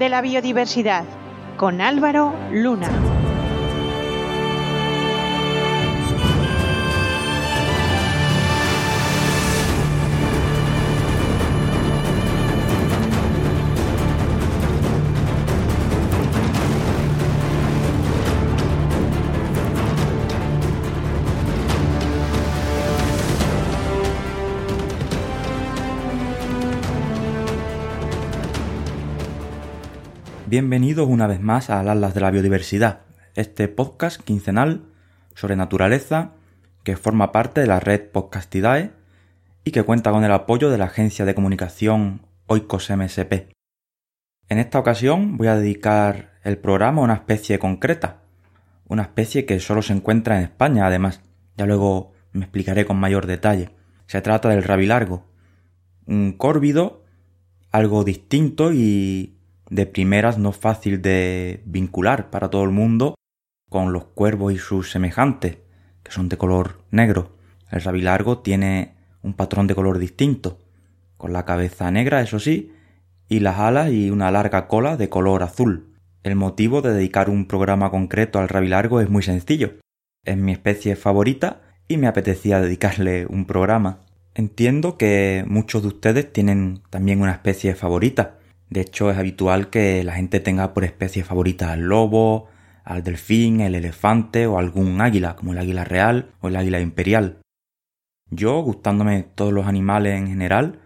De la Biodiversidad con Álvaro Luna. Bienvenidos una vez más a Atlas de la Biodiversidad, este podcast quincenal sobre naturaleza que forma parte de la red Podcastidae y que cuenta con el apoyo de la agencia de comunicación Oikos MSP. En esta ocasión voy a dedicar el programa a una especie concreta, una especie que solo se encuentra en España además, ya luego me explicaré con mayor detalle. Se trata del rabilargo, un córvido algo distinto y de primeras no fácil de vincular para todo el mundo con los cuervos y sus semejantes, que son de color negro. El rabilargo tiene un patrón de color distinto, con la cabeza negra, eso sí, y las alas y una larga cola de color azul. El motivo de dedicar un programa concreto al rabilargo es muy sencillo. Es mi especie favorita y me apetecía dedicarle un programa. Entiendo que muchos de ustedes tienen también una especie favorita. De hecho, es habitual que la gente tenga por especie favorita al lobo, al delfín, el elefante o algún águila, como el águila real o el águila imperial. Yo, gustándome todos los animales en general,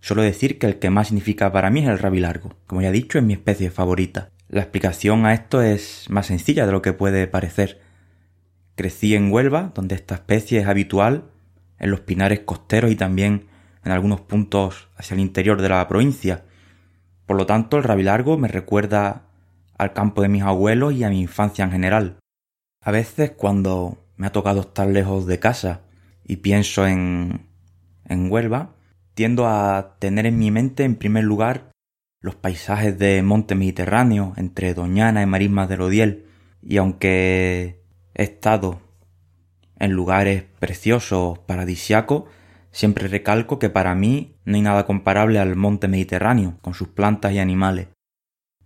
suelo decir que el que más significa para mí es el rabilargo. Como ya he dicho, es mi especie favorita. La explicación a esto es más sencilla de lo que puede parecer. Crecí en Huelva, donde esta especie es habitual, en los pinares costeros y también en algunos puntos hacia el interior de la provincia, por lo tanto, el rabilargo me recuerda al campo de mis abuelos y a mi infancia en general. A veces cuando me ha tocado estar lejos de casa y pienso en, en Huelva, tiendo a tener en mi mente en primer lugar los paisajes de monte mediterráneo entre Doñana y Marismas del Odiel, y aunque he estado en lugares preciosos, paradisiacos, Siempre recalco que para mí no hay nada comparable al monte Mediterráneo, con sus plantas y animales.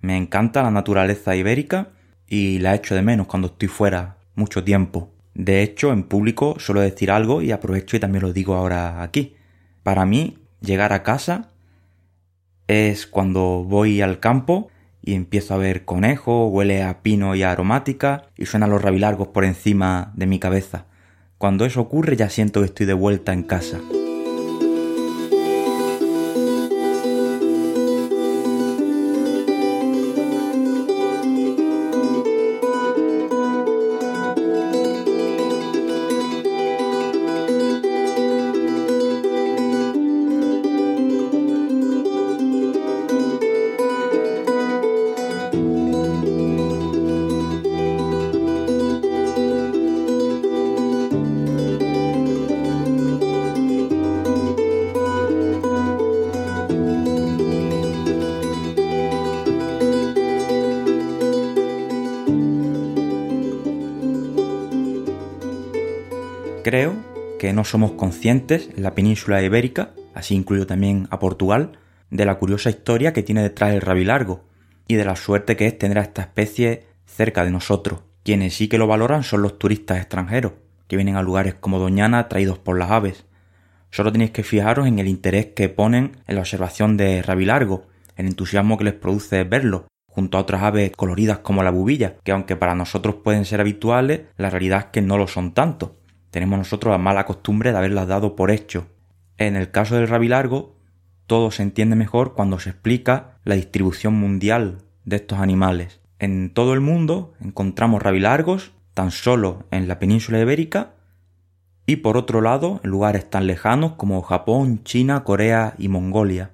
Me encanta la naturaleza ibérica y la echo de menos cuando estoy fuera mucho tiempo. De hecho, en público suelo decir algo y aprovecho y también lo digo ahora aquí. Para mí, llegar a casa es cuando voy al campo y empiezo a ver conejo, huele a pino y a aromática y suenan los rabilargos por encima de mi cabeza. Cuando eso ocurre ya siento que estoy de vuelta en casa. Creo que no somos conscientes en la península ibérica, así incluyo también a Portugal, de la curiosa historia que tiene detrás el rabilargo y de la suerte que es tener a esta especie cerca de nosotros. Quienes sí que lo valoran son los turistas extranjeros, que vienen a lugares como Doñana traídos por las aves. Solo tenéis que fijaros en el interés que ponen en la observación de rabilargo, el entusiasmo que les produce verlo, junto a otras aves coloridas como la bubilla, que aunque para nosotros pueden ser habituales, la realidad es que no lo son tanto tenemos nosotros la mala costumbre de haberlas dado por hecho. En el caso del rabilargo, todo se entiende mejor cuando se explica la distribución mundial de estos animales. En todo el mundo encontramos rabilargos tan solo en la península ibérica y por otro lado en lugares tan lejanos como Japón, China, Corea y Mongolia.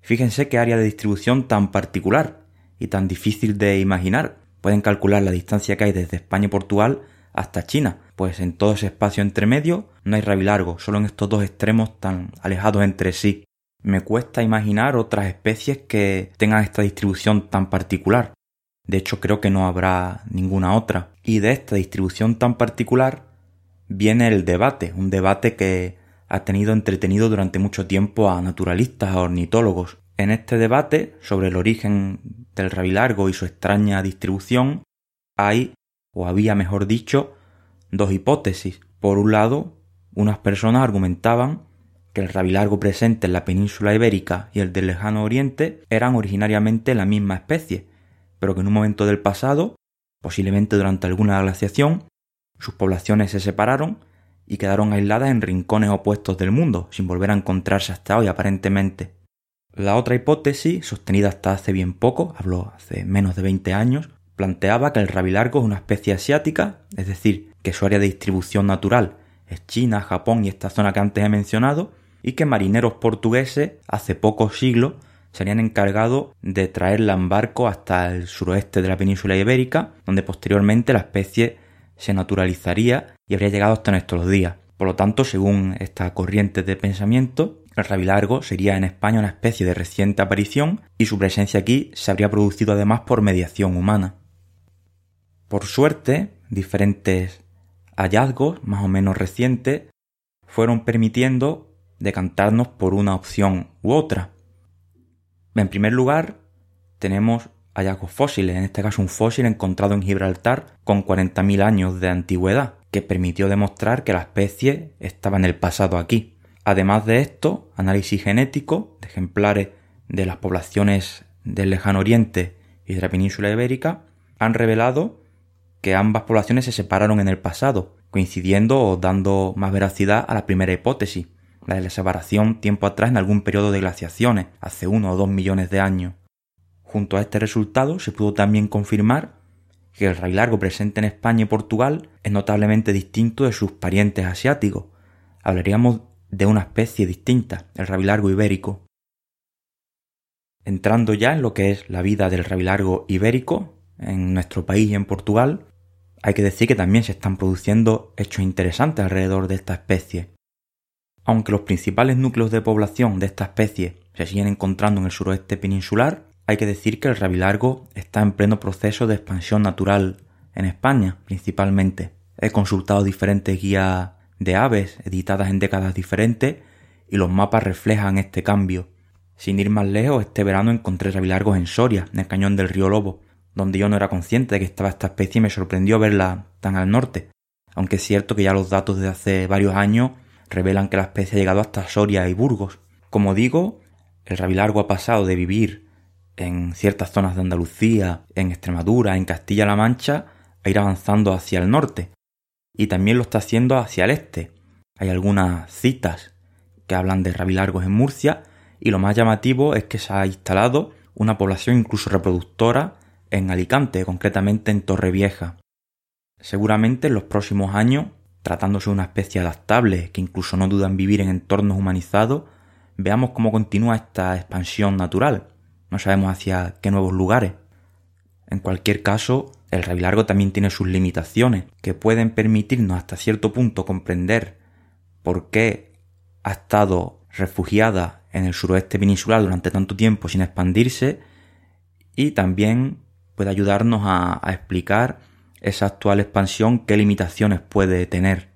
Fíjense qué área de distribución tan particular y tan difícil de imaginar. Pueden calcular la distancia que hay desde España y Portugal hasta China, pues en todo ese espacio entre medio no hay rabilargo, solo en estos dos extremos tan alejados entre sí. Me cuesta imaginar otras especies que tengan esta distribución tan particular. De hecho, creo que no habrá ninguna otra. Y de esta distribución tan particular viene el debate, un debate que ha tenido entretenido durante mucho tiempo a naturalistas, a ornitólogos. En este debate sobre el origen del rabilargo y su extraña distribución hay, o había mejor dicho, dos hipótesis. Por un lado, unas personas argumentaban que el rabilargo presente en la península ibérica y el del lejano oriente eran originariamente la misma especie, pero que en un momento del pasado, posiblemente durante alguna glaciación, sus poblaciones se separaron y quedaron aisladas en rincones opuestos del mundo, sin volver a encontrarse hasta hoy aparentemente. La otra hipótesis, sostenida hasta hace bien poco, habló hace menos de 20 años, planteaba que el rabilargo es una especie asiática, es decir, que su área de distribución natural es China, Japón y esta zona que antes he mencionado, y que marineros portugueses hace pocos siglos se habían encargado de traerla en barco hasta el suroeste de la península ibérica, donde posteriormente la especie se naturalizaría y habría llegado hasta nuestros días. Por lo tanto, según esta corriente de pensamiento, el rabilargo sería en España una especie de reciente aparición y su presencia aquí se habría producido además por mediación humana. Por suerte, diferentes hallazgos más o menos recientes fueron permitiendo decantarnos por una opción u otra. En primer lugar, tenemos hallazgos fósiles, en este caso un fósil encontrado en Gibraltar con 40.000 años de antigüedad, que permitió demostrar que la especie estaba en el pasado aquí. Además de esto, análisis genético de ejemplares de las poblaciones del lejano oriente y de la península ibérica han revelado que ambas poblaciones se separaron en el pasado, coincidiendo o dando más veracidad a la primera hipótesis, la de la separación tiempo atrás en algún periodo de glaciaciones, hace uno o dos millones de años. Junto a este resultado se pudo también confirmar que el rey largo presente en España y Portugal es notablemente distinto de sus parientes asiáticos. Hablaríamos de una especie distinta, el rabilargo ibérico. Entrando ya en lo que es la vida del rabilargo ibérico en nuestro país y en Portugal, hay que decir que también se están produciendo hechos interesantes alrededor de esta especie. Aunque los principales núcleos de población de esta especie se siguen encontrando en el suroeste peninsular, hay que decir que el rabilargo está en pleno proceso de expansión natural en España, principalmente. He consultado diferentes guías de aves editadas en décadas diferentes y los mapas reflejan este cambio. Sin ir más lejos, este verano encontré rabilargos en Soria, en el cañón del río Lobo, donde yo no era consciente de que estaba esta especie y me sorprendió verla tan al norte, aunque es cierto que ya los datos de hace varios años revelan que la especie ha llegado hasta Soria y Burgos. Como digo, el rabilargo ha pasado de vivir en ciertas zonas de Andalucía, en Extremadura, en Castilla-La Mancha, a ir avanzando hacia el norte. Y también lo está haciendo hacia el este. Hay algunas citas que hablan de rabilargos en Murcia y lo más llamativo es que se ha instalado una población incluso reproductora en Alicante, concretamente en Torrevieja. Seguramente en los próximos años, tratándose de una especie adaptable que incluso no duda en vivir en entornos humanizados, veamos cómo continúa esta expansión natural no sabemos hacia qué nuevos lugares. En cualquier caso, el rabilargo también tiene sus limitaciones, que pueden permitirnos hasta cierto punto comprender por qué ha estado refugiada en el suroeste peninsular durante tanto tiempo sin expandirse y también puede ayudarnos a, a explicar esa actual expansión, qué limitaciones puede tener.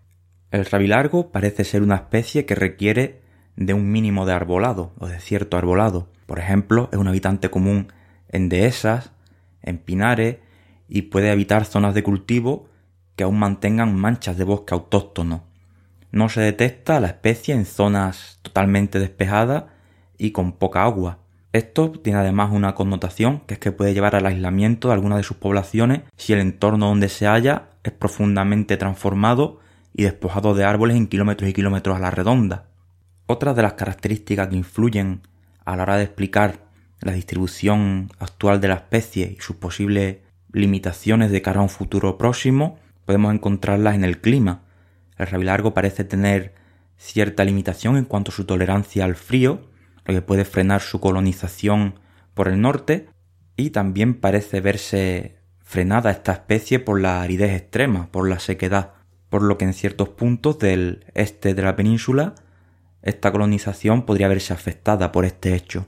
El rabilargo parece ser una especie que requiere de un mínimo de arbolado o de cierto arbolado, por ejemplo, es un habitante común en dehesas, en pinares y puede habitar zonas de cultivo que aún mantengan manchas de bosque autóctono. No se detecta la especie en zonas totalmente despejadas y con poca agua. Esto tiene además una connotación que es que puede llevar al aislamiento de algunas de sus poblaciones si el entorno donde se halla es profundamente transformado y despojado de árboles en kilómetros y kilómetros a la redonda. Otra de las características que influyen a la hora de explicar la distribución actual de la especie y sus posibles limitaciones de cara a un futuro próximo, podemos encontrarlas en el clima. El rabilargo parece tener cierta limitación en cuanto a su tolerancia al frío, lo que puede frenar su colonización por el norte, y también parece verse frenada esta especie por la aridez extrema, por la sequedad, por lo que en ciertos puntos del este de la península esta colonización podría verse afectada por este hecho.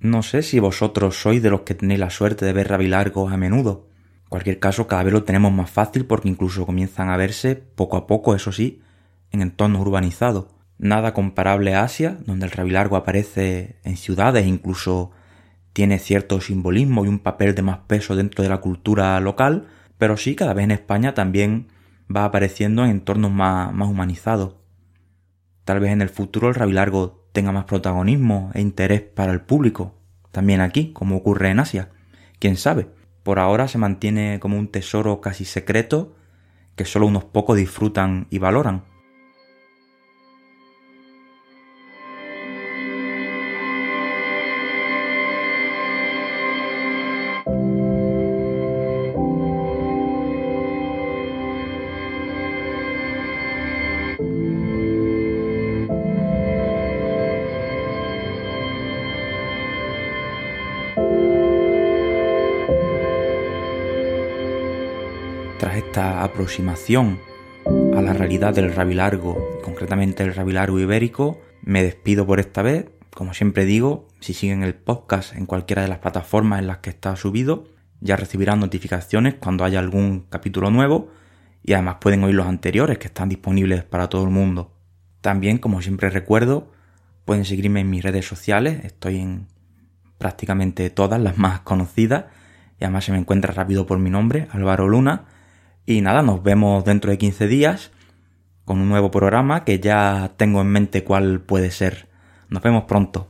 No sé si vosotros sois de los que tenéis la suerte de ver rabilargos a menudo. En cualquier caso, cada vez lo tenemos más fácil porque incluso comienzan a verse poco a poco, eso sí, en entornos urbanizados. Nada comparable a Asia, donde el rabilargo aparece en ciudades, incluso tiene cierto simbolismo y un papel de más peso dentro de la cultura local, pero sí cada vez en España también va apareciendo en entornos más, más humanizados. Tal vez en el futuro el rabilargo tenga más protagonismo e interés para el público, también aquí, como ocurre en Asia. Quién sabe. Por ahora se mantiene como un tesoro casi secreto que solo unos pocos disfrutan y valoran. Aproximación a la realidad del rabilargo, concretamente el rabilargo ibérico, me despido por esta vez. Como siempre digo, si siguen el podcast en cualquiera de las plataformas en las que está subido, ya recibirán notificaciones cuando haya algún capítulo nuevo y además pueden oír los anteriores que están disponibles para todo el mundo. También, como siempre recuerdo, pueden seguirme en mis redes sociales, estoy en prácticamente todas las más conocidas y además se me encuentra rápido por mi nombre, Álvaro Luna, y nada, nos vemos dentro de 15 días con un nuevo programa que ya tengo en mente cuál puede ser. Nos vemos pronto.